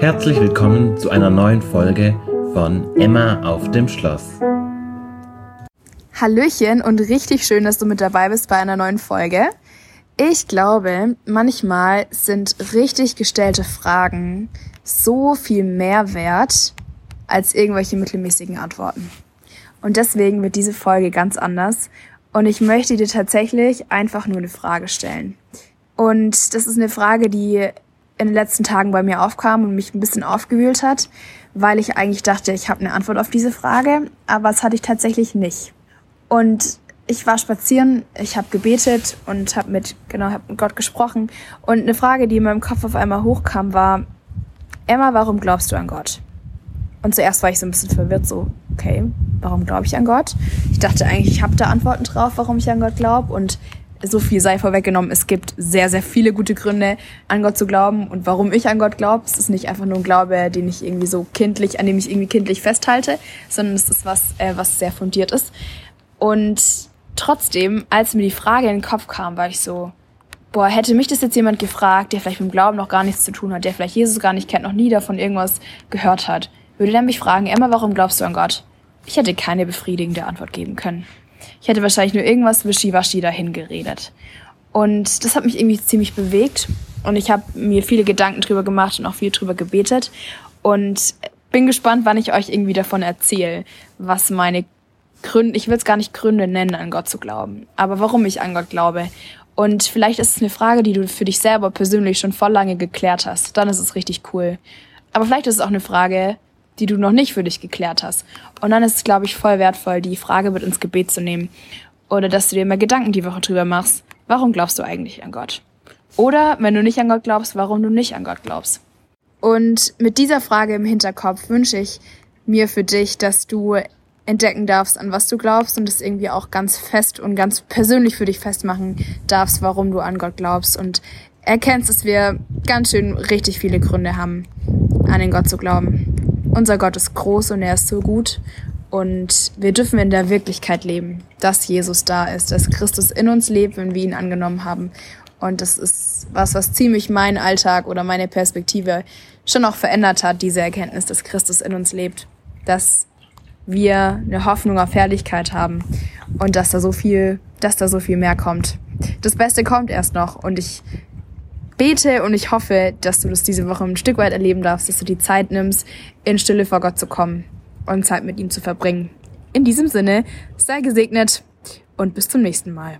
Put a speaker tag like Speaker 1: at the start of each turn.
Speaker 1: Herzlich willkommen zu einer neuen Folge von Emma auf dem Schloss.
Speaker 2: Hallöchen und richtig schön, dass du mit dabei bist bei einer neuen Folge. Ich glaube, manchmal sind richtig gestellte Fragen so viel mehr wert als irgendwelche mittelmäßigen Antworten. Und deswegen wird diese Folge ganz anders. Und ich möchte dir tatsächlich einfach nur eine Frage stellen. Und das ist eine Frage, die in den letzten Tagen bei mir aufkam und mich ein bisschen aufgewühlt hat, weil ich eigentlich dachte, ich habe eine Antwort auf diese Frage, aber das hatte ich tatsächlich nicht. Und ich war spazieren, ich habe gebetet und habe mit genau hab mit Gott gesprochen und eine Frage, die in meinem Kopf auf einmal hochkam, war Emma, warum glaubst du an Gott? Und zuerst war ich so ein bisschen verwirrt, so okay, warum glaube ich an Gott? Ich dachte eigentlich, ich habe da Antworten drauf, warum ich an Gott glaube und so viel sei vorweggenommen, es gibt sehr, sehr viele gute Gründe, an Gott zu glauben und warum ich an Gott glaube. Es ist nicht einfach nur ein Glaube, den ich irgendwie so kindlich, an dem ich irgendwie kindlich festhalte, sondern es ist was, äh, was sehr fundiert ist. Und trotzdem, als mir die Frage in den Kopf kam, war ich so, boah, hätte mich das jetzt jemand gefragt, der vielleicht mit dem Glauben noch gar nichts zu tun hat, der vielleicht Jesus gar nicht kennt, noch nie davon irgendwas gehört hat, würde der mich fragen, Emma, warum glaubst du an Gott? Ich hätte keine befriedigende Antwort geben können. Ich hätte wahrscheinlich nur irgendwas wischiwaschi dahin geredet. Und das hat mich irgendwie ziemlich bewegt. Und ich habe mir viele Gedanken drüber gemacht und auch viel drüber gebetet. Und bin gespannt, wann ich euch irgendwie davon erzähle, was meine Gründe, ich will es gar nicht Gründe nennen, an Gott zu glauben, aber warum ich an Gott glaube. Und vielleicht ist es eine Frage, die du für dich selber persönlich schon voll lange geklärt hast. Dann ist es richtig cool. Aber vielleicht ist es auch eine Frage, die du noch nicht für dich geklärt hast. Und dann ist es, glaube ich, voll wertvoll, die Frage mit ins Gebet zu nehmen. Oder dass du dir mal Gedanken die Woche drüber machst. Warum glaubst du eigentlich an Gott? Oder wenn du nicht an Gott glaubst, warum du nicht an Gott glaubst? Und mit dieser Frage im Hinterkopf wünsche ich mir für dich, dass du entdecken darfst, an was du glaubst und es irgendwie auch ganz fest und ganz persönlich für dich festmachen darfst, warum du an Gott glaubst und erkennst, dass wir ganz schön richtig viele Gründe haben, an den Gott zu glauben. Unser Gott ist groß und er ist so gut. Und wir dürfen in der Wirklichkeit leben, dass Jesus da ist, dass Christus in uns lebt, wenn wir ihn angenommen haben. Und das ist was, was ziemlich meinen Alltag oder meine Perspektive schon auch verändert hat, diese Erkenntnis, dass Christus in uns lebt, dass wir eine Hoffnung auf Herrlichkeit haben und dass da so viel, dass da so viel mehr kommt. Das Beste kommt erst noch und ich bete und ich hoffe, dass du das diese Woche ein Stück weit erleben darfst, dass du die Zeit nimmst, in Stille vor Gott zu kommen und Zeit mit ihm zu verbringen. In diesem Sinne, sei gesegnet und bis zum nächsten Mal.